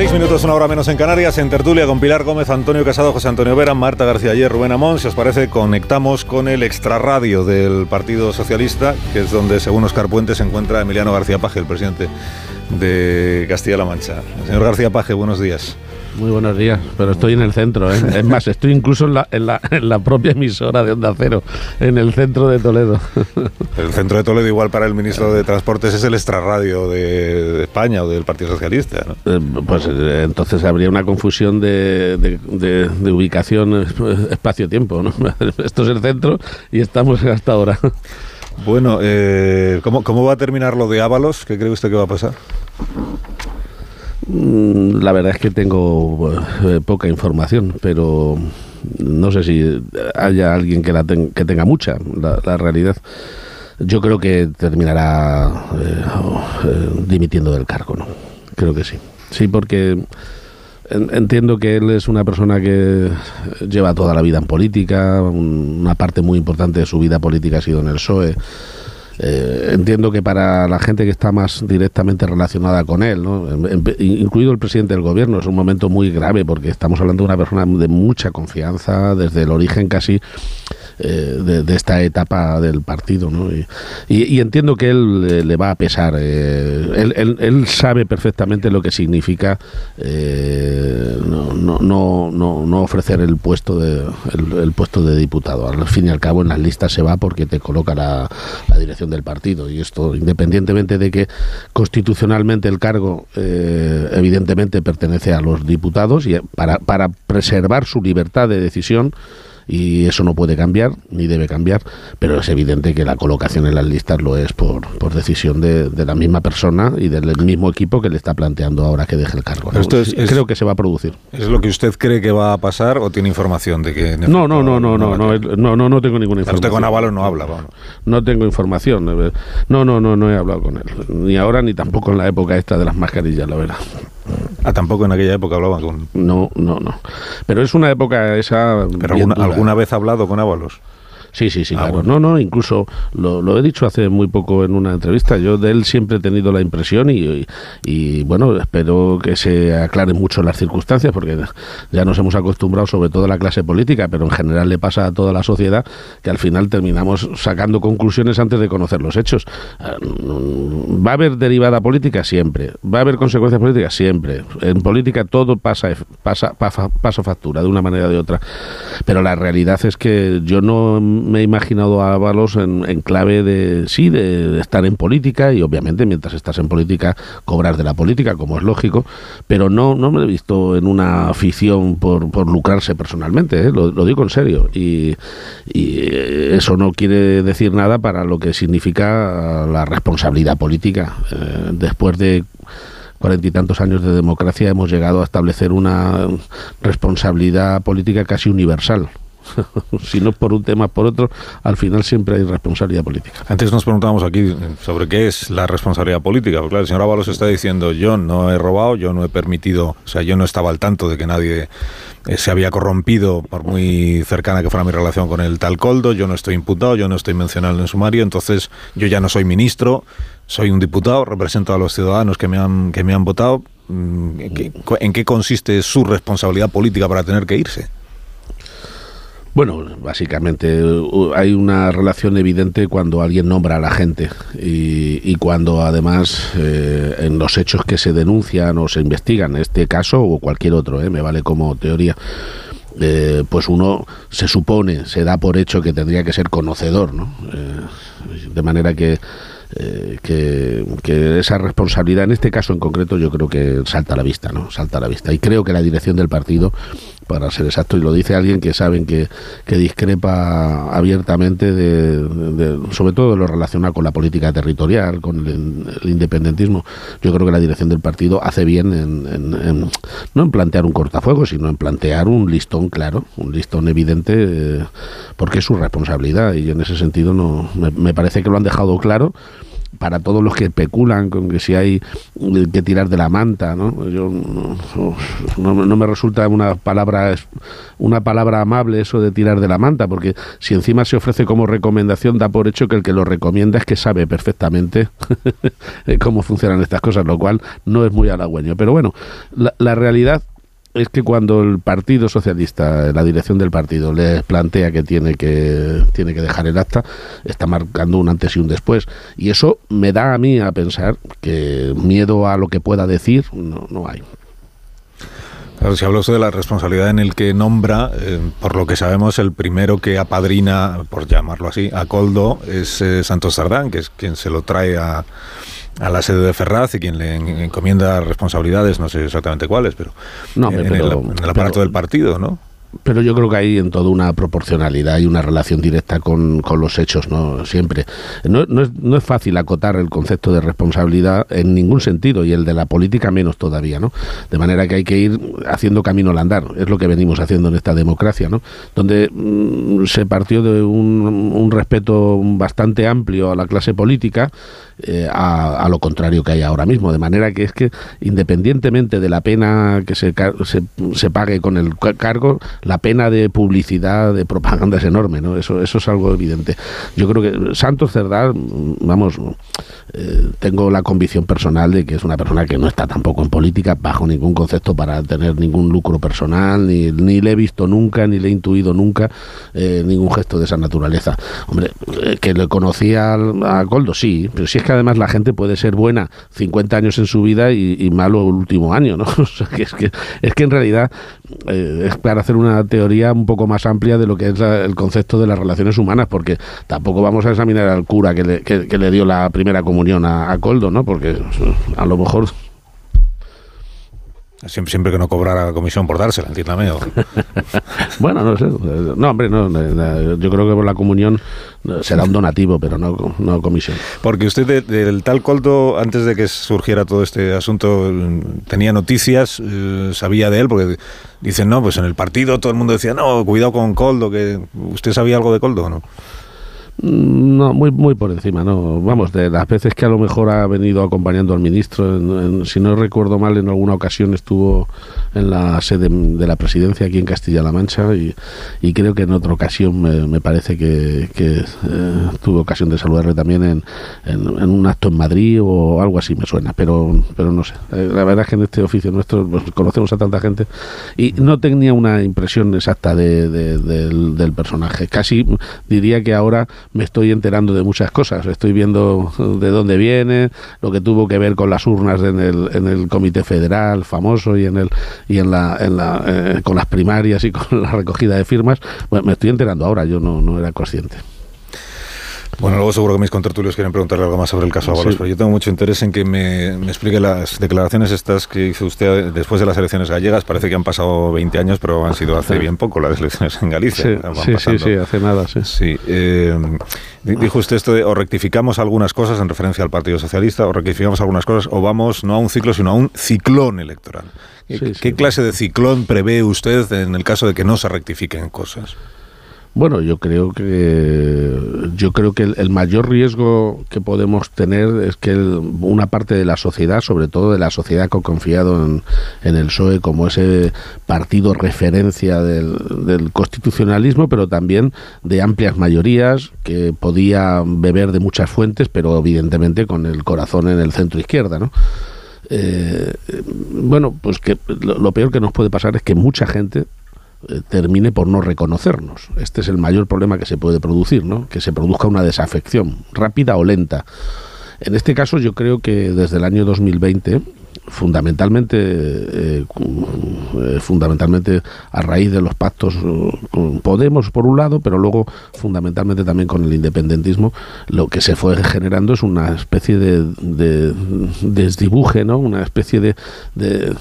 Seis minutos, una hora menos en Canarias, en tertulia con Pilar Gómez, Antonio Casado, José Antonio Vera, Marta García Ayer, Rubén Amón. Si os parece, conectamos con el extrarradio del Partido Socialista, que es donde, según Oscar Puente, se encuentra Emiliano García Paje, el presidente de Castilla-La Mancha. Señor García Paje, buenos días. Muy buenos días, pero estoy en el centro. ¿eh? Es más, estoy incluso en la, en, la, en la, propia emisora de Onda Cero, en el centro de Toledo. El centro de Toledo, igual para el ministro de Transportes, es el extrarradio de, de España o del Partido Socialista. ¿no? Eh, pues eh, entonces habría una confusión de, de, de ubicación espacio-tiempo. ¿no? Esto es el centro y estamos hasta ahora. Bueno, eh, ¿cómo, ¿cómo va a terminar lo de Ábalos? ¿Qué cree usted que va a pasar? Mm, La verdad es que tengo eh, poca información, pero no sé si haya alguien que, la ten, que tenga mucha, la, realidad. Yo creo que terminará eh, eh, dimitiendo del cargo, ¿no? Creo que sí. Sí, porque entiendo que él es una persona que lleva toda la vida en política, una parte muy importante de su vida política ha sido en el PSOE. Eh, entiendo que para la gente que está más directamente relacionada con él, ¿no? incluido el presidente del gobierno, es un momento muy grave porque estamos hablando de una persona de mucha confianza desde el origen casi eh, de, de, esta etapa del partido. ¿no? Y, entiendo que él eh, le va a pesar. Eh, él, sabe perfectamente lo que significa eh, no, no, no, ofrecer el puesto, de, el, el, puesto de diputado. Al fin y al cabo, en las listas se va porque te coloca la, la dirección del partido. Y esto, independientemente de que constitucionalmente el cargo, evidentemente, pertenece a los diputados y para, para preservar su libertad de decisión y eso no puede cambiar ni debe cambiar, pero es evidente que la colocación en las listas lo es por, por decisión de, de, la misma persona y del mismo equipo que le está planteando ahora que deje el cargo. ¿no? Esto es, Creo que se va a producir. ¿Es lo que usted cree que va a pasar o tiene información de que... No, no, no, no, no, no, no, no, no tengo ninguna información. Usted con Ábalos no habla, vamos. No tengo información. No, no, no, no he hablado con él. Ni ahora ni tampoco en la época esta de las mascarillas, la verdad. Ah, tampoco en aquella época hablaban con. No, no, no. Pero es una época esa. Pero alguna, alguna, vez ha hablado con Ábalos. Sí, sí, sí, ah, claro. Bueno. No, no, incluso lo, lo, he dicho hace muy poco en una entrevista. Yo de él siempre he tenido la impresión y, y, y, bueno, espero que se aclaren mucho las circunstancias porque ya nos hemos acostumbrado, sobre todo a la clase política, pero en general le pasa a toda la sociedad que al final terminamos sacando conclusiones antes de conocer los hechos. ¿Va a haber derivada política? Siempre. ¿Va a haber consecuencias políticas? Siempre. En política todo pasa, pasa, pasa, pasa factura de una manera o de otra. Pero la realidad es que yo no me he imaginado a Ábalos en, clave de, sí, de, estar en política y obviamente mientras estás en política cobrar de la política, como es lógico, pero no, no me he visto en una afición por, por lucrarse personalmente, ¿eh? lo, digo en serio. Y, y, eso no quiere decir nada para lo que significa la responsabilidad política. Eh, después de cuarenta y tantos años de democracia hemos llegado a establecer una responsabilidad política casi universal si no por un tema, por otro, al final siempre hay responsabilidad política. Antes nos preguntábamos aquí sobre qué es la responsabilidad política. Claro, el señor Ábalos está diciendo, yo no he robado, yo no he permitido, o sea, yo no estaba al tanto de que nadie eh, se había corrompido, por muy cercana que fuera mi relación con el tal Coldo, yo no estoy imputado, yo no estoy mencionado en sumario, entonces yo ya no soy ministro, soy un diputado, represento a los ciudadanos que me han, que me han votado. ¿En qué consiste su responsabilidad política para tener que irse? Bueno, básicamente hay una relación evidente cuando alguien nombra a la gente y, cuando además eh, en los hechos que se denuncian o se investigan, este caso o cualquier otro, eh, me vale como teoría, eh, pues uno se supone, se da por hecho que tendría que ser conocedor, ¿no? Eh, de manera que que, que, esa responsabilidad, en este caso en concreto, yo creo que salta a la vista, ¿no? Salta a la vista. Y creo que la dirección del partido, para ser exacto, y lo dice alguien que saben que, discrepa abiertamente de, sobre todo de lo relacionado con la política territorial, con el, independentismo, yo creo que la dirección del partido hace bien en, no en plantear un cortafuego, sino en plantear un listón claro, un listón evidente, eh, porque es su responsabilidad. Y en ese sentido no me parece que lo han dejado claro para todos los que especulan con que si hay que tirar de la manta, ¿no? Yo, no, no, me resulta una palabra una palabra amable eso de tirar de la manta, porque si encima se ofrece como recomendación, da por hecho que el que lo recomienda es que sabe perfectamente cómo funcionan estas cosas, lo cual no es muy halagüeño. Pero bueno, la, la realidad es que cuando el Partido Socialista, la dirección del partido, les plantea que tiene que tiene que dejar el acta, está marcando un antes y un después. Y eso me da a mí a pensar que miedo a lo que pueda decir no, no hay. Claro, si hablo de la responsabilidad en el que nombra, eh, por lo que sabemos, el primero que apadrina, por llamarlo así, a Coldo es eh, Santos Sardán, que es quien se lo trae a, a la sede de Ferraz y quien le encomienda responsabilidades, no sé exactamente cuáles, pero, en, el, aparato del partido, ¿no? Pero yo creo que hay en todo una proporcionalidad y una relación directa con, los hechos, ¿no? Siempre. No, no, es, no es fácil acotar el concepto de responsabilidad en ningún sentido y el de la política menos todavía, ¿no? De manera que hay que ir haciendo camino al andar, es lo que venimos haciendo en esta democracia, ¿no? Donde mm, se partió de un, un, respeto bastante amplio a la clase política eh, a, a, lo contrario que hay ahora mismo, de manera que es que independientemente de la pena que se, se, se pague con el cargo, la pena de publicidad, de propaganda es enorme, ¿no? Eso, eso es algo evidente. Yo creo que Santos Cerdá, vamos, eh, tengo la convicción personal de que es una persona que no está tampoco en política bajo ningún concepto para tener ningún lucro personal, ni, ni le he visto nunca, ni le he intuido nunca eh, ningún gesto de esa naturaleza. Hombre, eh, que le conocía a, Goldo, sí, pero si es que además la gente puede ser buena 50 años en su vida y, malo el último año, ¿no? O sea, que es, que, es que en realidad es para hacer una teoría un poco más amplia de lo que es el concepto de las relaciones humanas, porque tampoco vamos a examinar al cura que le, que, le dio la primera comunión a, a Coldo, ¿no? Porque a lo mejor Siempre, siempre que no cobrara comisión por dársela, entiéndame. bueno, no sé. No, hombre, no, yo creo que por la comunión será un donativo, pero no, no comisión. Porque usted del tal Coldo, antes de que surgiera todo este asunto, tenía noticias, eh, sabía de él, porque dicen, no, pues en el partido todo el mundo decía, no, cuidado con Coldo, que usted sabía algo de Coldo, ¿no? No, muy, muy por encima, no. Vamos, de las veces que a lo mejor ha venido acompañando al ministro, si no recuerdo mal, en alguna ocasión estuvo en la sede de la presidencia aquí en Castilla-La Mancha y, creo que en otra ocasión me, parece que, que eh, tuve ocasión de saludarle también en, en, un acto en Madrid o algo así me suena, pero, pero no sé. Eh, la verdad es que en este oficio nuestro pues, conocemos a tanta gente y no tenía una impresión exacta de, del personaje. Casi diría que ahora me estoy enterando de muchas cosas. Estoy viendo de dónde viene, lo que tuvo que ver con las urnas en el, en el Comité Federal famoso y en el y en la, en la eh, con las primarias y con la recogida de firmas. Bueno, me estoy enterando ahora, yo no, no era consciente. Bueno, luego seguro que mis contertulios quieren preguntarle algo más sobre el caso Ábalos, pero yo tengo mucho interés en que me, me, explique las declaraciones estas que hizo usted después de las elecciones gallegas. Parece que han pasado 20 años, pero han sido hace bien poco las elecciones en Galicia. Sí, sí, sí, hace nada, sí. sí eh, dijo usted esto de o rectificamos algunas cosas en referencia al Partido Socialista, o rectificamos algunas cosas, o vamos no a un ciclo, sino a un ciclón electoral. ¿Qué clase de ciclón prevé usted en el caso de que no se rectifiquen cosas? Bueno, yo creo que yo creo que el, mayor riesgo que podemos tener es que una parte de la sociedad, sobre todo de la sociedad que ha confiado en, el PSOE como ese partido referencia del, constitucionalismo, pero también de amplias mayorías que podía beber de muchas fuentes, pero evidentemente con el corazón en el centro izquierda, ¿no? Eh, bueno, pues que lo peor que nos puede pasar es que mucha gente termine por no reconocernos. Este es el mayor problema que se puede producir, ¿no? Que se produzca una desafección, rápida o lenta. En este caso yo creo que desde el año 2020 fundamentalmente eh, eh, fundamentalmente a raíz de los pactos eh, con Podemos por un lado pero luego fundamentalmente también con el independentismo lo que se fue generando es una especie de, de, desdibuje no una especie de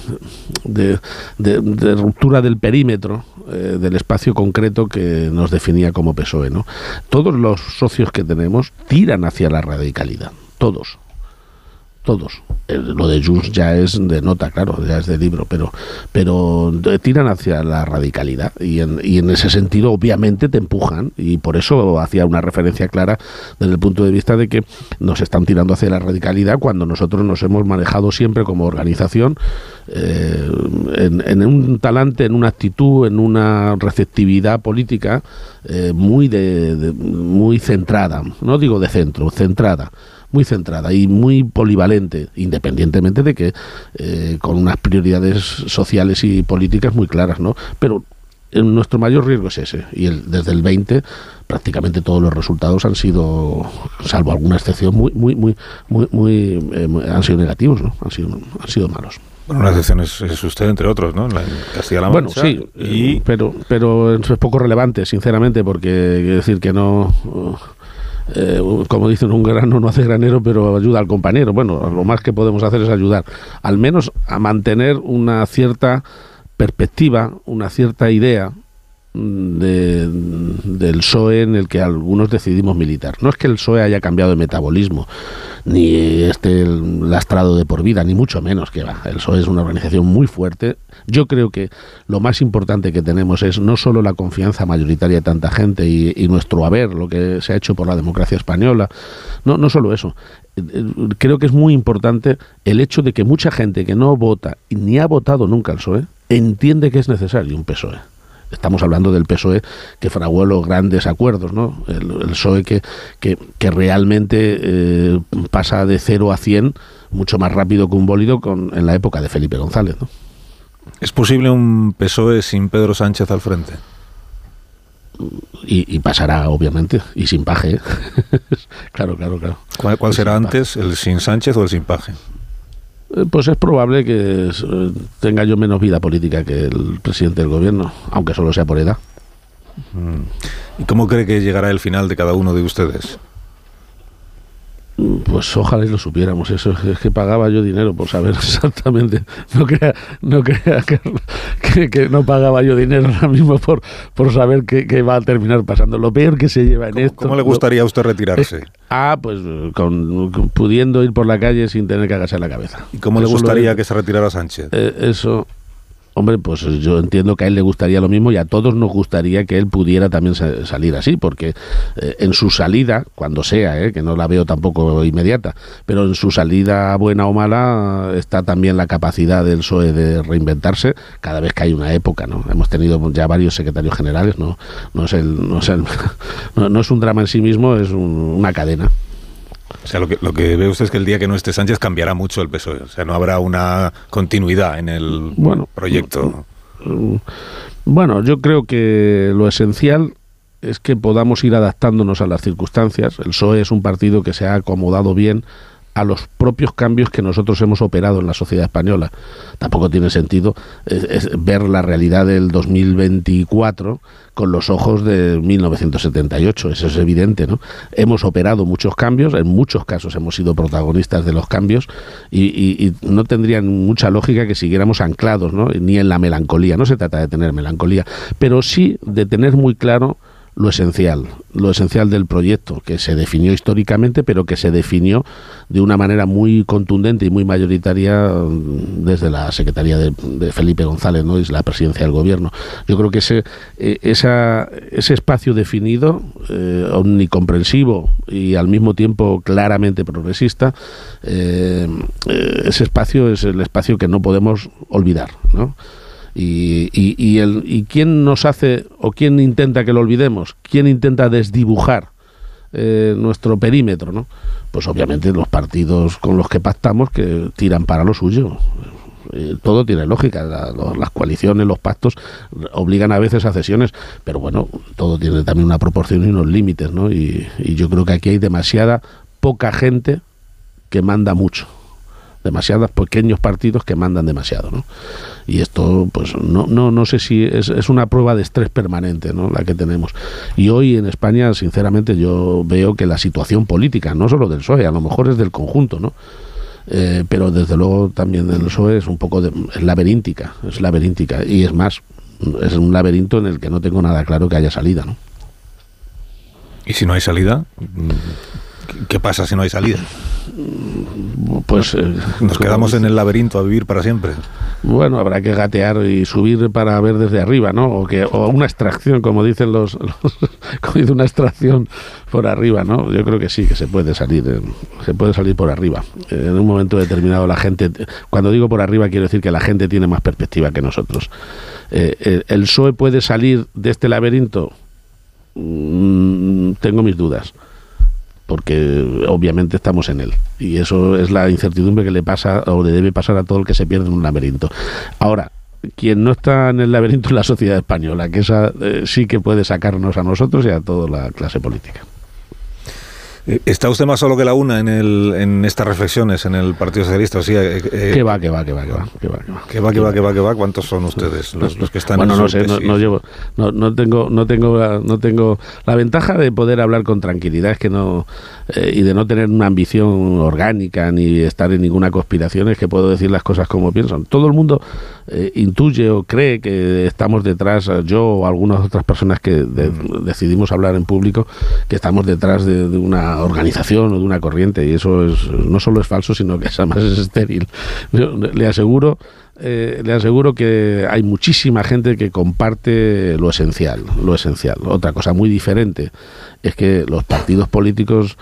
ruptura del perímetro del espacio concreto que nos definía como PSOE no todos los socios que tenemos tiran hacia la radicalidad todos todos. lo de Junts ya es de nota, claro, ya es de libro, pero, pero tiran hacia la radicalidad y en, y en ese sentido obviamente te empujan y por eso hacía una referencia clara desde el punto de vista de que nos están tirando hacia la radicalidad cuando nosotros nos hemos manejado siempre como organización eh, en, un talante, en una actitud, en una receptividad política eh, muy, de, muy centrada, no digo de centro, centrada muy centrada y muy polivalente, independientemente de que eh, con unas prioridades sociales y políticas muy claras, ¿no? Pero nuestro mayor riesgo es ese y el, desde el 20 prácticamente todos los resultados han sido salvo alguna excepción muy muy muy muy, muy eh, han sido negativos no han sido han sido malos bueno, una excepción es, usted, entre otros, ¿no? En Castilla-La Mancha. Bueno, sí, y... pero, pero es poco relevante, sinceramente, porque quiero decir que no eh, como dicen, un grano no hace granero, pero ayuda al compañero. Bueno, lo más que podemos hacer es ayudar, al menos a mantener una cierta perspectiva, una cierta idea de, del PSOE en el que algunos decidimos militar. No es que el PSOE haya cambiado de metabolismo, ni esté lastrado de por vida, ni mucho menos que va. El PSOE es una organización muy fuerte. Yo creo que lo más importante que tenemos es no solo la confianza mayoritaria de tanta gente y, nuestro haber, lo que se ha hecho por la democracia española, no, no solo eso. Creo que es muy importante el hecho de que mucha gente que no vota ni ha votado nunca al PSOE entiende que es necesario un PSOE. Estamos hablando del PSOE que fraguó los grandes acuerdos, ¿no? El, PSOE que, que, realmente eh, pasa de 0 a 100 mucho más rápido que un bólido con, en la época de Felipe González, ¿no? ¿Es posible un PSOE sin Pedro Sánchez al frente? Y, pasará, obviamente, y sin paje. ¿eh? claro, claro, claro. ¿Cuál, será antes, el sin Sánchez o el sin paje? Eh, pues es probable que eh, tenga yo menos vida política que el presidente del gobierno, aunque solo sea por edad. Mm. ¿Y cómo cree que llegará el final de cada uno de ustedes? Pues ojalá y lo supiéramos. Eso es que pagaba yo dinero por saber exactamente. No crea, no crea que, no pagaba yo dinero ahora mismo por, por saber qué, va a terminar pasando. Lo peor que se lleva en esto. ¿Cómo le gustaría a usted retirarse? ah, pues con, pudiendo ir por la calle sin tener que agachar la cabeza. ¿Y cómo le gustaría que se retirara Sánchez? Eh, eso Hombre, pues yo entiendo que a él le gustaría lo mismo y a todos nos gustaría que él pudiera también salir así, porque eh, en su salida, cuando sea, eh, que no la veo tampoco inmediata, pero en su salida buena o mala está también la capacidad del PSOE de reinventarse cada vez que hay una época, ¿no? Hemos tenido ya varios secretarios generales, no, no es el, no es, no, es un drama en sí mismo, es una cadena. O sea, lo que, lo que ve usted es que el día que no esté Sánchez cambiará mucho el PSOE. O sea, no habrá una continuidad en el proyecto. Mm, bueno, yo creo que lo esencial es que podamos ir adaptándonos a las circunstancias. El PSOE es un partido que se ha acomodado bien a los propios cambios que nosotros hemos operado en la sociedad española. Tampoco tiene sentido ver la realidad del 2024 con los ojos de 1978, eso es evidente, ¿no? Hemos operado muchos cambios, en muchos casos hemos sido protagonistas de los cambios y, y no tendrían mucha lógica que siguiéramos anclados, ¿no? Ni en la melancolía, no se trata de tener melancolía, pero sí de tener muy claro lo esencial, lo esencial del proyecto, que se definió históricamente, pero que se definió de una manera muy contundente y muy mayoritaria mm, desde la Secretaría de, Felipe González, ¿no? es la presidencia del gobierno. Yo creo que ese, eh, ese espacio definido, eh, omnicomprensivo y al mismo tiempo claramente progresista, eh, ese espacio es el espacio que no podemos olvidar, ¿no? Y, y, el, ¿Y quién nos hace o quién intenta que lo olvidemos? ¿Quién intenta desdibujar eh, nuestro perímetro? ¿no? Pues obviamente los partidos con los que pactamos que tiran para lo suyo. Eh, todo tiene lógica, las coaliciones, los pactos obligan a veces a cesiones, pero bueno, todo tiene también una proporción y unos límites, ¿no? y yo creo que aquí hay demasiada poca gente que manda mucho demasiados pequeños partidos que mandan demasiado, ¿no? Y esto, pues, no, no, no sé si es, es una prueba de estrés permanente, ¿no? La que tenemos. Y hoy en España, sinceramente, yo veo que la situación política, no solo del PSOE, a lo mejor es del conjunto, ¿no? Eh, pero desde luego también del PSOE es un poco de, es laberíntica, es laberíntica. Y es más, es un laberinto en el que no tengo nada claro que haya salida, ¿no? ¿Y si no hay salida? ¿Qué pasa si no hay salida? Pues... Eh, Nos quedamos en el laberinto a vivir para siempre. Bueno, habrá que gatear y subir para ver desde arriba, ¿no? O, que, o una extracción, como dicen los, como dice una extracción por arriba, ¿no? Yo creo que sí, que se puede salir, eh, se puede salir por arriba. En un momento determinado la gente, cuando digo por arriba quiero decir que la gente tiene más perspectiva que nosotros. Eh, ¿El PSOE puede salir de este laberinto? Mm, tengo mis dudas porque obviamente estamos en él. Y eso es la incertidumbre que le pasa o le debe pasar a todo el que se pierde en un laberinto. Ahora, quien no está en el laberinto es la sociedad española, que esa eh, sí que puede sacarnos a nosotros y a toda la clase política. Eh, ¿Está usted más solo que la una en, el, en estas reflexiones en el Partido Socialista? Sí, eh, eh, ¿Qué va, qué va, qué va, qué va? ¿Qué va, qué va, qué va, qué va, qué va, ¿Cuántos son ustedes los, los que están bueno, no sé, no, no, llevo, no, no, tengo, no, tengo la, no tengo la ventaja de poder hablar con tranquilidad es que no eh, y de no tener una ambición orgánica ni estar en ninguna conspiración es que puedo decir las cosas como piensan. Todo el mundo intuye o cree que estamos detrás, yo o algunas otras personas que mm. decidimos hablar en público, que estamos detrás de, una organización o de una corriente y eso es, no solo es falso, sino que además es estéril. le aseguro eh, le aseguro que hay muchísima gente que comparte lo esencial, lo esencial. Otra cosa muy diferente es que los partidos políticos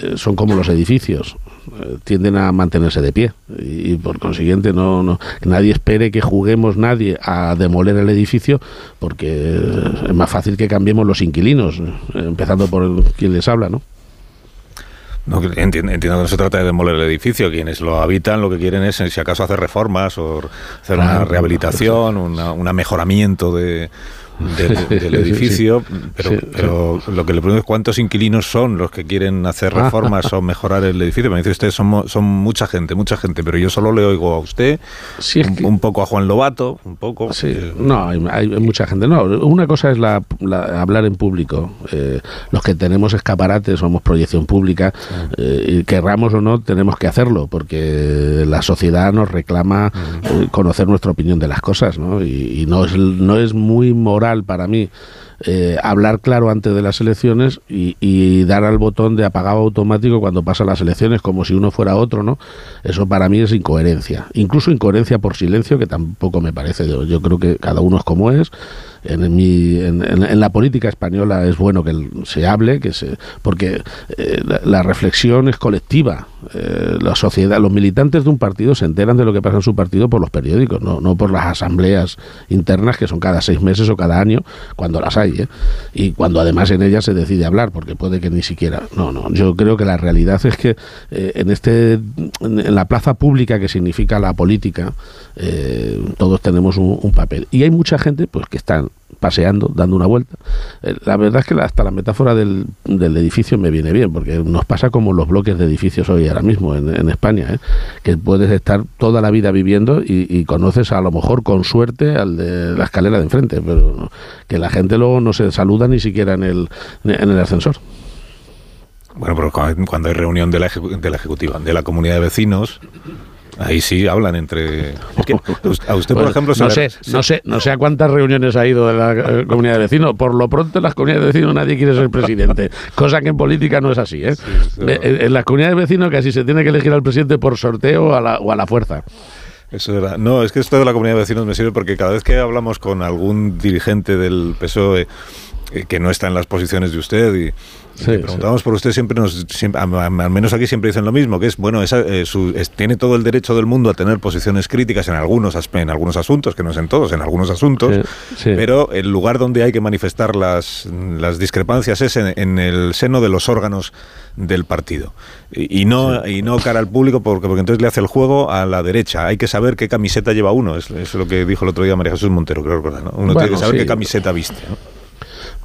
eh, son como los edificios, eh, tienden a mantenerse de pie y, por consiguiente no, no nadie espere que juguemos nadie a demoler el edificio porque es más fácil que cambiemos los inquilinos, empezando por quien les habla, ¿no? No, entiendo, que no se trata de demoler el edificio. Quienes lo habitan lo que quieren es, si acaso, hacer reformas o hacer una rehabilitación, un mejoramiento de, del, edificio, pero, pero lo que le pregunto es cuántos inquilinos son los que quieren hacer ah. reformas o mejorar el edificio. Me dice usted, son, son mucha gente, mucha gente, pero yo solo le oigo a usted, un, poco a Juan Lobato, un poco. Eh, no, hay, mucha gente. No, una cosa es la, hablar en público. Eh, los que tenemos escaparates, somos proyección pública, eh, y querramos o no, tenemos que hacerlo, porque la sociedad nos reclama conocer nuestra opinión de las cosas, ¿no? Y, y no, es, no es muy moral para mí eh, hablar claro antes de las elecciones y, dar al botón de apagado automático cuando pasan las elecciones como si uno fuera otro, ¿no? Eso para mí es incoherencia. Incluso incoherencia por silencio, que tampoco me parece. yo creo que cada uno es como es en, mi, en, la política española es bueno que se hable, que se, porque eh, la, reflexión es colectiva. Eh, la sociedad, los militantes de un partido se enteran de lo que pasa en su partido por los periódicos, no, no por las asambleas internas que son cada seis meses o cada año, cuando las hay, ¿eh? y cuando además en ellas se decide hablar, porque puede que ni siquiera. No, no. Yo creo que la realidad es que en este, en la plaza pública que significa la política, todos tenemos un, un papel y hay mucha gente, pues que están paseando, dando una vuelta. Eh, la verdad es que hasta la metáfora del, del, edificio me viene bien, porque nos pasa como los bloques de edificios hoy ahora mismo en, España, ¿eh? que puedes estar toda la vida viviendo y, conoces a lo mejor con suerte al de la escalera de enfrente, pero que la gente luego no se saluda ni siquiera en el, en el ascensor. Bueno, pero cuando hay reunión de la, de la ejecutiva, de la comunidad de vecinos, Ahí sí hablan entre. a usted, por ejemplo, no sé, no sé, no sé a cuántas reuniones ha ido de la eh, comunidad de vecinos. Por lo pronto, en las comunidades de vecinos nadie quiere ser presidente, cosa que en política no es así. ¿eh? En las comunidades de vecinos casi se tiene que elegir al presidente por sorteo a la, o a la fuerza. Eso era. No, es que esto de la comunidad de vecinos me sirve porque cada vez que hablamos con algún dirigente del PSOE eh, que no está en las posiciones de usted y preguntamos por usted, siempre nos, al menos aquí siempre dicen lo mismo, que es, bueno, esa, eh, tiene todo el derecho del mundo a tener posiciones críticas en algunos, en algunos asuntos, que no es en todos, en algunos asuntos, pero el lugar donde hay que manifestar las, las discrepancias es en, el seno de los órganos del partido. Y, no, y no cara al público, porque, porque entonces le hace el juego a la derecha. Hay que saber qué camiseta lleva uno, es, es lo que dijo el otro día María Jesús Montero, creo recordar. ¿no? Uno tiene que saber qué camiseta viste. ¿no?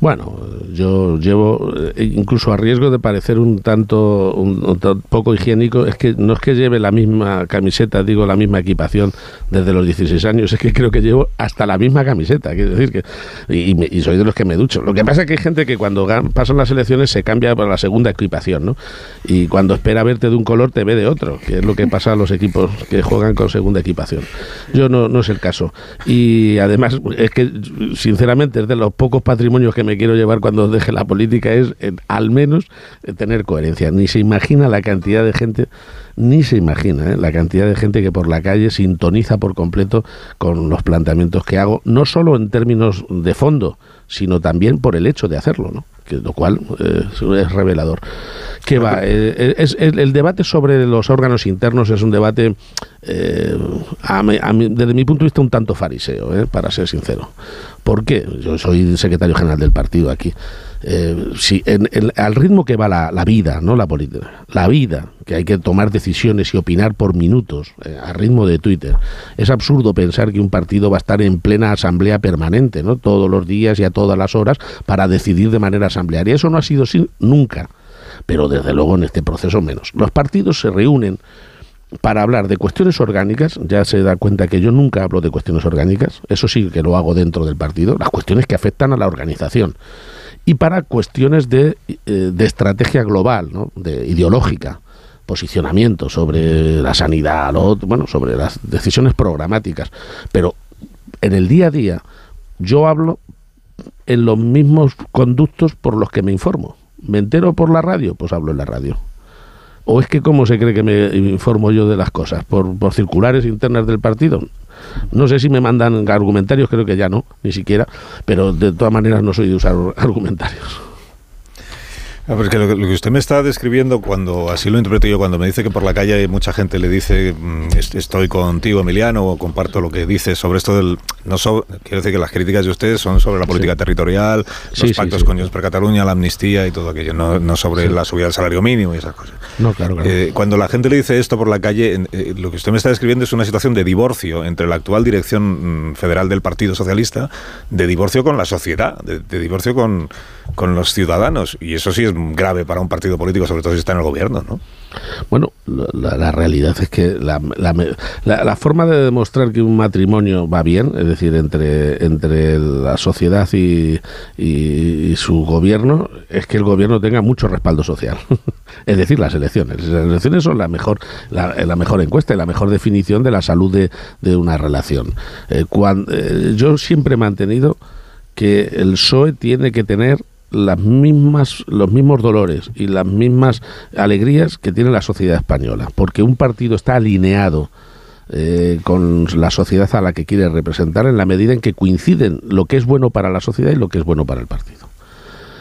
Bueno, yo llevo, eh, incluso a riesgo de parecer un tanto, un, poco higiénico, es que no es que lleve la misma camiseta, digo la misma equipación desde los 16 años, es que creo que llevo hasta la misma camiseta, quiero decir que, y, soy de los que me ducho. Lo que pasa es que hay gente que cuando pasan las elecciones se cambia para la segunda equipación, ¿no? Y cuando espera verte de un color te ve de otro, que es lo que pasa a los equipos que juegan con segunda equipación. Yo no, no es el caso. Y además, es que sinceramente es de los pocos patrimonios que me quiero llevar cuando deje la política es al menos tener coherencia. Ni se imagina la cantidad de gente, ni se imagina la cantidad de gente que por la calle sintoniza por completo con los planteamientos que hago, no solo en términos de fondo, sino también por el hecho de hacerlo, ¿no? Que, lo cual es revelador. ¿Qué va? es, el debate sobre los órganos internos es un debate, desde mi punto de vista, un tanto fariseo, para ser sincero. ¿Por qué? Yo soy secretario general del partido aquí. Eh, si en, al ritmo que va la, vida, no la política, la vida, que hay que tomar decisiones y opinar por minutos, eh, a ritmo de Twitter, es absurdo pensar que un partido va a estar en plena asamblea permanente, ¿no? Todos los días y a todas las horas para decidir de manera asamblearia. Eso no ha sido así nunca, pero desde luego en este proceso menos. Los partidos se reúnen para hablar de cuestiones orgánicas, ya se da cuenta que yo nunca hablo de cuestiones orgánicas, eso sí que lo hago dentro del partido, las cuestiones que afectan a la organización, y para cuestiones de, eh, de estrategia global, ¿no? de ideológica, posicionamiento sobre la sanidad, bueno, sobre las decisiones programáticas, pero en el día a día yo hablo en los mismos conductos por los que me informo. ¿Me entero por la radio? Pues hablo en la radio. ¿O es que cómo se cree que me informo yo de las cosas? ¿Por, por circulares internas del partido? No sé si me mandan argumentarios, creo que ya no, ni siquiera, pero de todas maneras no soy de usar argumentarios. Ah, porque lo, que usted me está describiendo, cuando así lo interpreto yo, cuando me dice que por la calle mucha gente le dice mm, estoy contigo, Emiliano, o comparto lo que dice sobre esto del. No quiero decir que las críticas de ustedes son sobre la política territorial, los pactos con Junts per Cataluña, la amnistía y todo aquello, no, sobre la subida del salario mínimo y esas cosas. No, claro, claro. Eh, cuando la gente le dice esto por la calle, eh, lo que usted me está describiendo es una situación de divorcio entre la actual dirección mm, federal del Partido Socialista, de divorcio con la sociedad, de divorcio con con los ciudadanos. Y eso sí es grave para un partido político, sobre todo si está en el gobierno, ¿no? Bueno, la, realidad es que la, la, forma de demostrar que un matrimonio va bien, es decir, entre, entre la sociedad y, y, su gobierno, es que el gobierno tenga mucho respaldo social. es decir, las elecciones. Las elecciones son la mejor, la, mejor encuesta y la mejor definición de la salud de, de una relación. Eh, cuando, eh, yo siempre he mantenido que el PSOE tiene que tener las mismas, los mismos dolores y las mismas alegrías que tiene la sociedad española, porque un partido está alineado eh, con la sociedad a la que quiere representar en la medida en que coinciden lo que es bueno para la sociedad y lo que es bueno para el partido.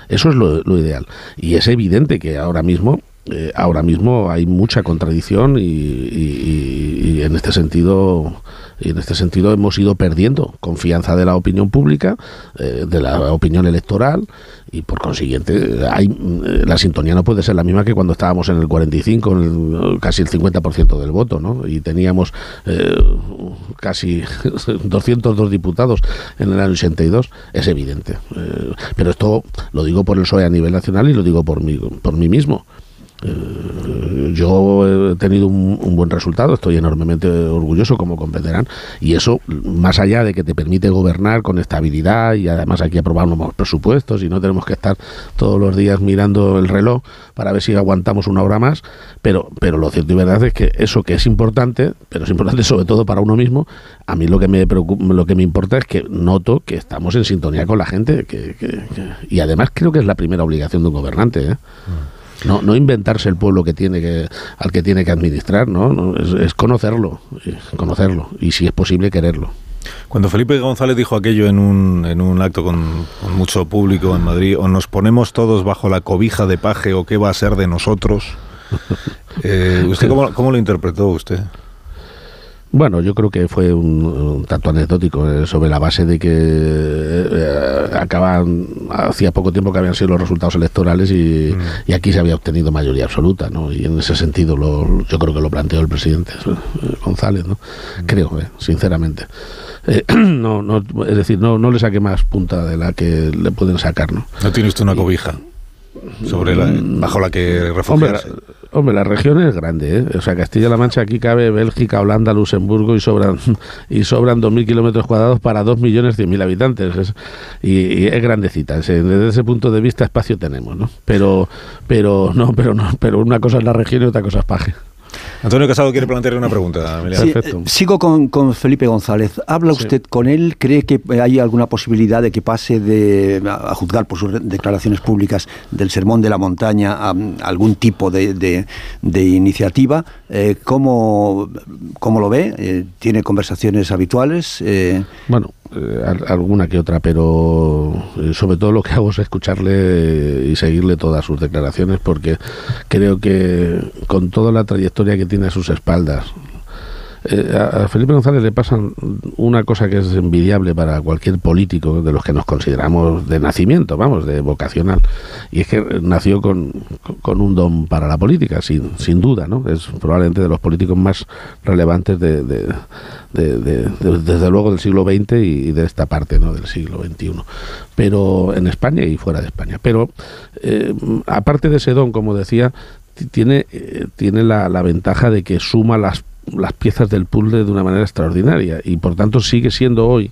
Eso es lo, ideal. Y es evidente que ahora mismo eh, ahora mismo hay mucha contradicción y en este sentido y en este sentido hemos ido perdiendo confianza de la opinión pública, eh, de la opinión electoral y por consiguiente hay, eh, la sintonía no puede ser la misma que cuando estábamos en el 45, casi el 50% del voto, ¿no? Y teníamos eh, casi 202 diputados en el año 82, es evidente. pero esto lo digo por el PSOE a nivel nacional y lo digo por mí, por mí mismo. Eh, yo he tenido un, buen resultado, estoy enormemente orgulloso, como comprenderán, y eso, más allá de que te permite gobernar con estabilidad y además aquí aprobamos los presupuestos y no tenemos que estar todos los días mirando el reloj para ver si aguantamos una hora más, pero, pero lo cierto y verdad es que eso que es importante, pero es importante sobre todo para uno mismo, a mí lo que me lo que me importa es que noto que estamos en sintonía con la gente que, y además creo que es la primera obligación de un gobernante. ¿eh? Mm. No, no inventarse el pueblo que tiene que, al que tiene que administrar, ¿no? es, conocerlo, conocerlo y si es posible quererlo. Cuando Felipe González dijo aquello en un, en un acto con, mucho público en Madrid, o nos ponemos todos bajo la cobija de paje o qué va a ser de nosotros, eh, ¿usted cómo, cómo lo interpretó usted? Bueno, yo creo que fue un, tanto anecdótico eh, sobre la base de que eh, acaban hacía poco tiempo que habían sido los resultados electorales y, mm. y, aquí se había obtenido mayoría absoluta, ¿no? Y en ese sentido lo, yo creo que lo planteó el presidente eh, González, ¿no? Mm. Creo, sinceramente. no, no, es decir, no, no le saque más punta de la que le pueden sacar, ¿no? No tiene usted una cobija sobre la, bajo la que refugiarse. Hombre, la región es grande, ¿eh? O sea, Castilla-La Mancha aquí cabe Bélgica, Holanda, Luxemburgo y sobran y sobran 2.000 kilómetros cuadrados para 2.100.000 habitantes. y, es grandecita. Desde ese punto de vista espacio tenemos, ¿no? Pero, pero, no, pero, no, pero una cosa es la región y otra cosa es Paje. Antonio Casado quiere plantear una pregunta. Eh, sigo con, Felipe González. ¿Habla usted con él? ¿Cree que hay alguna posibilidad de que pase de, a, juzgar por sus declaraciones públicas del sermón de la montaña a, algún tipo de, iniciativa? Eh, ¿cómo, lo ve? Eh, ¿Tiene conversaciones habituales? Bueno, alguna que otra, pero sobre todo lo que hago es escucharle y seguirle todas sus declaraciones porque creo que con toda la trayectoria que tiene a sus espaldas, eh, a Felipe González le pasa una cosa que es envidiable para cualquier político de los que nos consideramos de nacimiento, vamos, de vocacional, y es que nació con, un don para la política, sin, sin duda, ¿no? Es probablemente de los políticos más relevantes de, desde luego del siglo XX y de esta parte, ¿no? Del siglo XXI, pero en España y fuera de España. Pero eh, aparte de ese don, como decía, tiene, eh, tiene la ventaja de que suma las las piezas del puzzle de una manera extraordinaria y por tanto sigue siendo hoy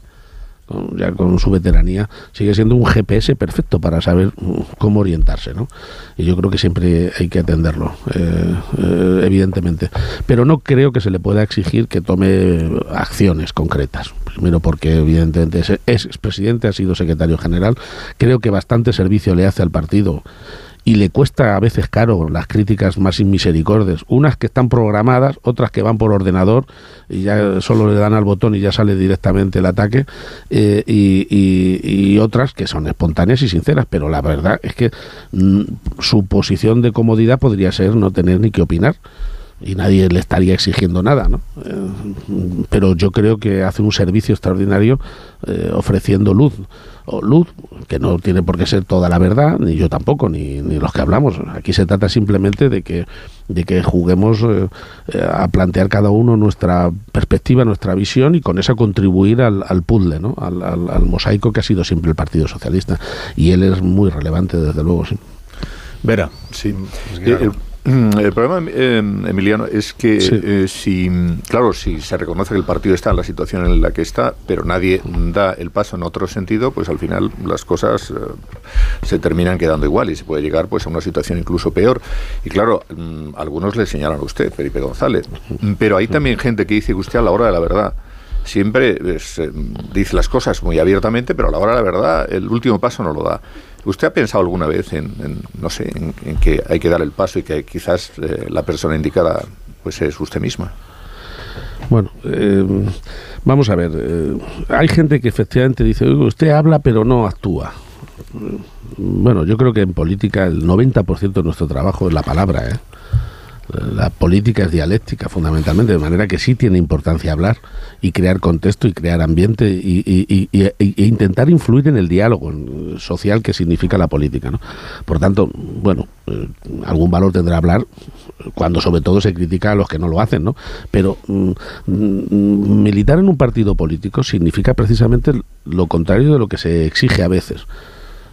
ya con su veteranía, sigue siendo un GPS perfecto para saber mm, cómo orientarse, ¿no? Y yo creo que siempre hay que atenderlo, eh, eh, evidentemente. Pero no creo que se le pueda exigir que tome acciones concretas. Primero porque evidentemente es, es presidente, ha sido secretario general. Creo que bastante servicio le hace al partido y le cuesta a veces caro las críticas más inmisericordes. Unas que están programadas, otras que van por ordenador y ya solo le dan al botón y ya sale directamente el ataque, eh, y, y, otras que son espontáneas y sinceras. Pero la verdad es que mm, su posición de comodidad podría ser no tener ni que opinar y nadie le estaría exigiendo nada, ¿no? Eh, pero yo creo que hace un servicio extraordinario eh, ofreciendo luz o luz, que no tiene por qué ser toda la verdad, ni yo tampoco, ni, ni los que hablamos. Aquí se trata simplemente de que, de que juguemos eh, a plantear cada uno nuestra perspectiva, nuestra visión y con eso contribuir al, al puzzle, ¿no? Al, al, mosaico que ha sido siempre el Partido Socialista. Y él es muy relevante, desde luego, sí. Vera, sí. El problema, em, Emiliano, es que eh, si, claro, si se reconoce que el partido está en la situación en la que está, pero nadie da el paso en otro sentido, pues al final las cosas eh, se terminan quedando igual y se puede llegar pues a una situación incluso peor. Y claro, mm, algunos le señalan a usted, Felipe González, pero hay también gente que dice que usted a la hora de la verdad siempre eh, dice las cosas muy abiertamente, pero a la hora la verdad el último paso no lo da. ¿Usted ha pensado alguna vez en, no sé, en, que hay que dar el paso y que quizás eh, la persona indicada pues es usted misma? Bueno, eh, vamos a ver. Eh, hay gente que efectivamente dice, usted habla pero no actúa. Bueno, yo creo que en política el 90% de nuestro trabajo es la palabra, ¿eh? La política es dialéctica fundamentalmente, de manera que sí tiene importancia hablar y crear contexto y crear ambiente y, e intentar influir en el diálogo social que significa la política. ¿no? Por tanto, bueno, eh, algún valor tendrá hablar cuando sobre todo se critica a los que no lo hacen, ¿no? Pero mm, mm, militar en un partido político significa precisamente lo contrario de lo que se exige a veces.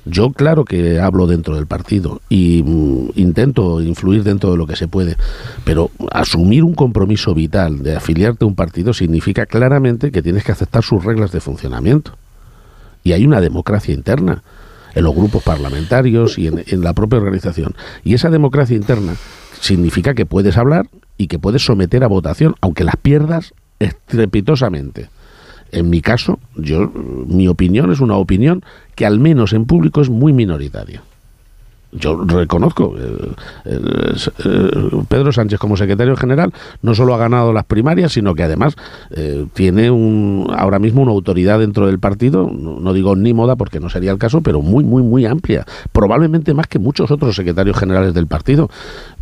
Yo claro que hablo dentro del partido y mm, intento influir dentro de lo que se puede, pero asumir un compromiso vital de afiliarte a un partido significa claramente que tienes que aceptar sus reglas de funcionamiento. Y hay una democracia interna en los grupos parlamentarios y en, en la propia organización. Y esa democracia interna significa que puedes hablar y que puedes someter a votación, aunque las pierdas estrepitosamente. En mi caso, yo, mi opinión es una opinión que al menos en público es muy minoritaria. Yo reconozco, eh, Pedro Sánchez como secretario general no solo ha ganado las primarias, sino que además eh, tiene un, ahora mismo una autoridad dentro del partido, no, digo ni moda porque no sería el caso, pero muy, muy, muy amplia, probablemente más que muchos otros secretarios generales del partido.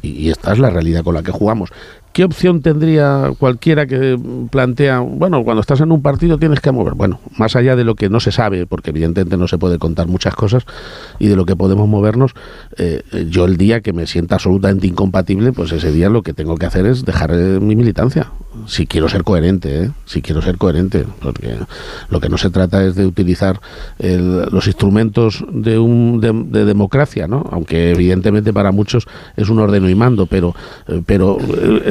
y esta es la realidad con la que jugamos. ¿Qué opción tendría cualquiera que plantea, bueno, cuando estás en un partido tienes que mover? Bueno, más allá de lo que no se sabe, porque evidentemente no se puede contar muchas cosas, y de lo que podemos movernos, eh, yo el día que me sienta absolutamente incompatible, pues ese día lo que tengo que hacer es dejar eh, mi militancia, si quiero ser coherente, ¿eh? si quiero ser coherente, porque lo que no se trata es de utilizar los instrumentos de, un, de, democracia, ¿no? aunque evidentemente para muchos es un ordeno y mando, pero, pero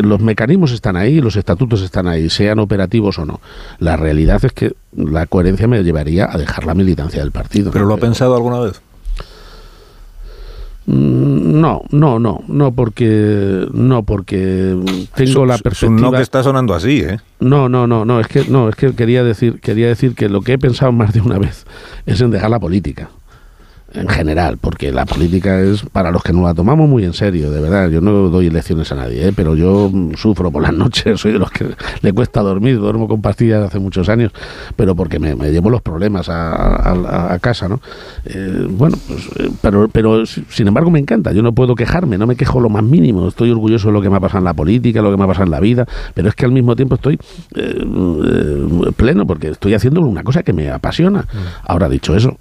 los mecanismos están ahí, los estatutos están ahí, sean operativos o no. La realidad es que la coherencia me llevaría a dejar la militancia del partido. ¿Pero lo ha pensado alguna vez? Mm, no, no, no, no porque no porque tengo la perspectiva. no que está sonando así, ¿eh? No, no, no, no, es que no, es que quería decir, quería decir que lo que he pensado más de una vez es en dejar la política en general, porque la política es para los que no la tomamos muy en serio, de verdad. Yo no doy lecciones a nadie, ¿eh? pero yo sufro por las noches, soy de los que le cuesta dormir, duermo con pastillas hace muchos años, pero porque me, llevo los problemas a, casa, ¿no? Eh, bueno, pues, eh, pero, pero sin embargo me encanta, yo no puedo quejarme, no me quejo lo más mínimo, estoy orgulloso de lo que me ha pasado en la política, lo que me ha pasado en la vida, pero es que al mismo tiempo estoy pleno porque estoy haciendo una cosa que me apasiona. Mm. Ahora, dicho eso,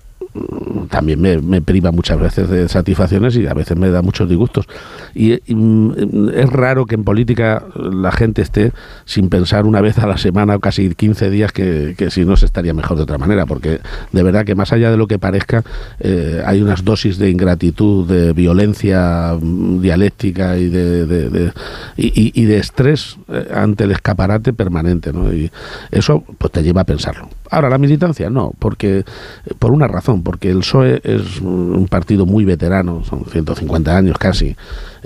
también me, priva muchas veces de satisfacciones y a veces me da muchos disgustos. Y, mm, es raro que en política la gente esté sin pensar una vez a la semana o casi 15 días que, si no se estaría mejor de otra manera, porque de verdad que más allá de lo que parezca, eh, hay unas dosis de ingratitud, de violencia mm, dialéctica y de, y, de estrés eh, ante el escaparate permanente. ¿no? Y eso pues te lleva a pensarlo. Ahora, la militancia no, porque por una razón, porque el PSOE es un partido muy veterano, son 150 años casi,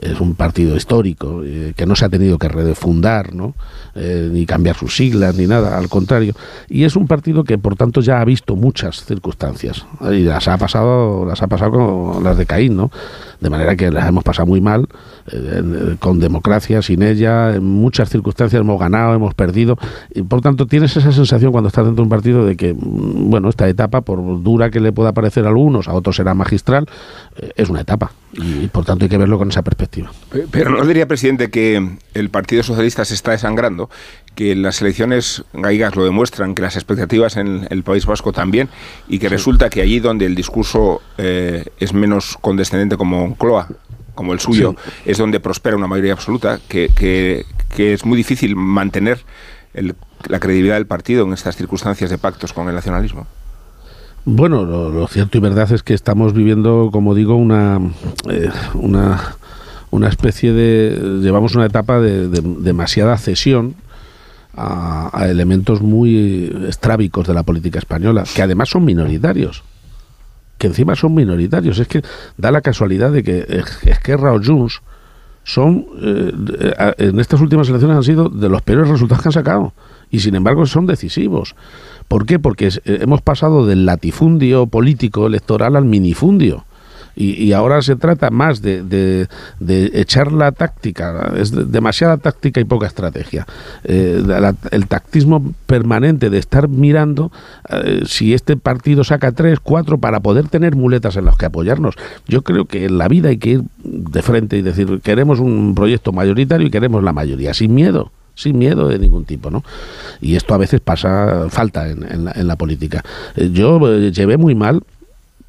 es un partido histórico eh, que no se ha tenido que refundar, ¿no? Eh, ni cambiar sus siglas ni nada, al contrario. Y es un partido que por tanto ya ha visto muchas circunstancias y las ha pasado, las ha pasado con las de Caín, ¿no? De manera que las hemos pasado muy mal, eh, con democracia, sin ella, en muchas circunstancias hemos ganado, hemos perdido. Y por tanto tienes esa sensación cuando estás dentro de un partido de que, mm, bueno, esta etapa, por dura que le pueda parecer a algunos, a otros será magistral, es una etapa. Y por tanto hay que verlo con esa perspectiva. Pero no diría, presidente, que el Partido Socialista se está desangrando, que las elecciones gallegas lo demuestran, que las expectativas en el País Vasco también, y que resulta que allí donde el discurso eh, es menos condescendente como Cloa, como el suyo, es donde prospera una mayoría absoluta, que, que, es muy difícil mantener la credibilidad del partido en estas circunstancias de pactos con el nacionalismo. Bueno, lo, cierto y verdad es que estamos viviendo, como digo, una, eh, una, una, especie de... Llevamos una etapa de, demasiada cesión a, elementos muy estrábicos de la política española, que además son minoritarios. Que encima son minoritarios. Es que da la casualidad de que Esquerra o Junts son, eh, en estas últimas elecciones han sido de los peores resultados que han sacado. Y sin embargo son decisivos. ¿Por qué? Porque eh, hemos pasado del latifundio político electoral al minifundio. Y, ahora se trata más de, echar la táctica, es demasiada táctica y poca estrategia. Eh, el tactismo permanente de estar mirando eh, si este partido saca tres, cuatro, para poder tener muletas en las que apoyarnos. Yo creo que en la vida hay que ir de frente y decir, queremos un proyecto mayoritario y queremos la mayoría, sin miedo sin miedo de ningún tipo, ¿no? Y esto a veces pasa, falta en, la, política. Eh, yo llevé muy mal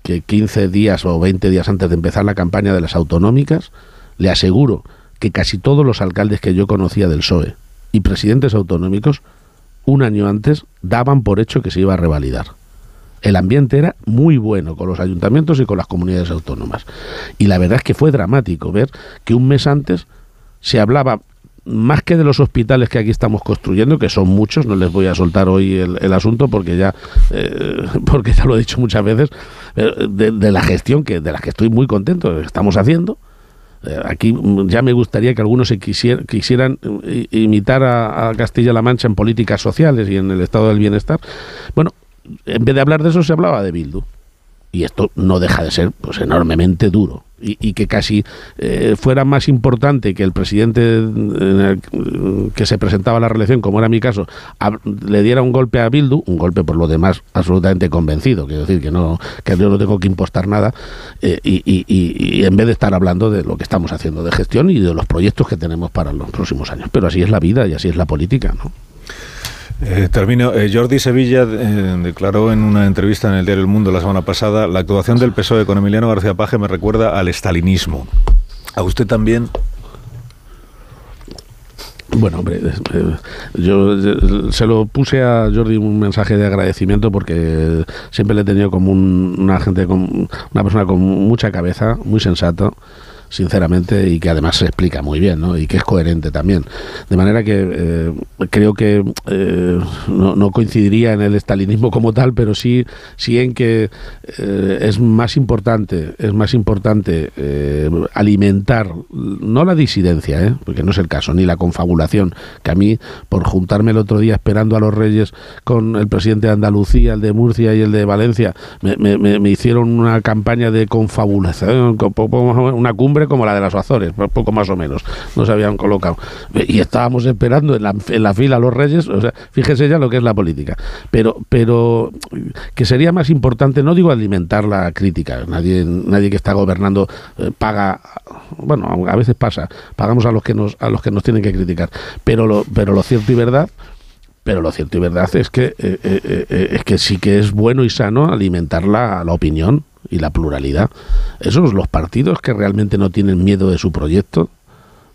que 15 días o 20 días antes de empezar la campaña de las autonómicas, le aseguro que casi todos los alcaldes que yo conocía del PSOE y presidentes autonómicos, un año antes, daban por hecho que se iba a revalidar. El ambiente era muy bueno con los ayuntamientos y con las comunidades autónomas. Y la verdad es que fue dramático ver que un mes antes se hablaba más que de los hospitales que aquí estamos construyendo, que son muchos, no les voy a soltar hoy el, asunto porque ya, eh, porque ya lo he dicho muchas veces, de, la gestión que de la que estoy muy contento estamos haciendo. Eh, aquí ya me gustaría que algunos se quisieran imitar a, Castilla-La Mancha en políticas sociales y en el estado del bienestar. Bueno, en vez de hablar de eso se hablaba de Bildu. Y esto no deja de ser pues enormemente duro y, que casi eh, fuera más importante que el presidente que se presentaba la reelección, como era mi caso, le diera un golpe a Bildu, un golpe por lo demás absolutamente convencido, quiero decir que no que yo no tengo que impostar nada, eh, y, y, en vez de estar hablando de lo que estamos haciendo de gestión y de los proyectos que tenemos para los próximos años. Pero así es la vida y así es la política, ¿no? Eh, termino. Eh, Jordi Sevilla eh, declaró en una entrevista en el diario El Mundo la semana pasada, la actuación del PSOE con Emiliano García Paje me recuerda al estalinismo. ¿A usted también? Bueno, hombre, yo se lo puse a Jordi un mensaje de agradecimiento porque siempre le he tenido como una gente, una persona con mucha cabeza, muy sensato, sinceramente, y que además se explica muy bien, ¿no? Y que es coherente también. De manera que eh, creo que eh, no, coincidiría en el estalinismo como tal, pero sí, sí en que eh, es más importante, es más importante alimentar, no la disidencia, porque no es el caso, ni la confabulación, que a mí, por juntarme el otro día esperando a los reyes con el presidente de Andalucía, el de Murcia y el de Valencia, me, me hicieron una campaña de confabulación, una cumbre como la de las Azores, poco más o menos, no se habían colocado. Y estábamos esperando en la, en la fila a los reyes, o sea, fíjese ya lo que es la política. Pero, pero que sería más importante, no digo alimentar la crítica, nadie, nadie que está gobernando eh, paga, bueno, a veces pasa, pagamos a los que nos, a los que nos tienen que criticar, pero lo, pero lo cierto y verdad pero lo cierto y verdad es que eh, eh, es que sí que es bueno y sano alimentar la, la opinión y la pluralidad. Esos los partidos que realmente no tienen miedo de su proyecto,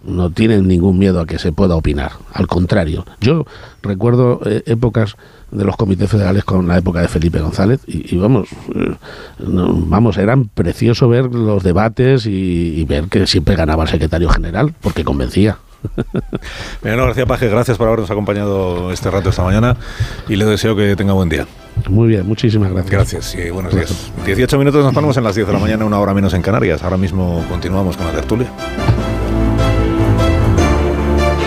no tienen ningún miedo a que se pueda opinar. Al contrario, yo recuerdo eh, épocas de los comités federales con la época de Felipe González y, vamos, eh, vamos, eran precioso ver los debates y, ver que siempre ganaba el secretario general porque convencía. Bueno, García Paje, gracias por habernos acompañado este rato esta mañana y le deseo que tenga buen día. Muy bien, muchísimas gracias. Gracias y buenos días. 18 minutos nos ponemos en las 10 de la mañana, una hora menos en Canarias. Ahora mismo continuamos con la tertulia.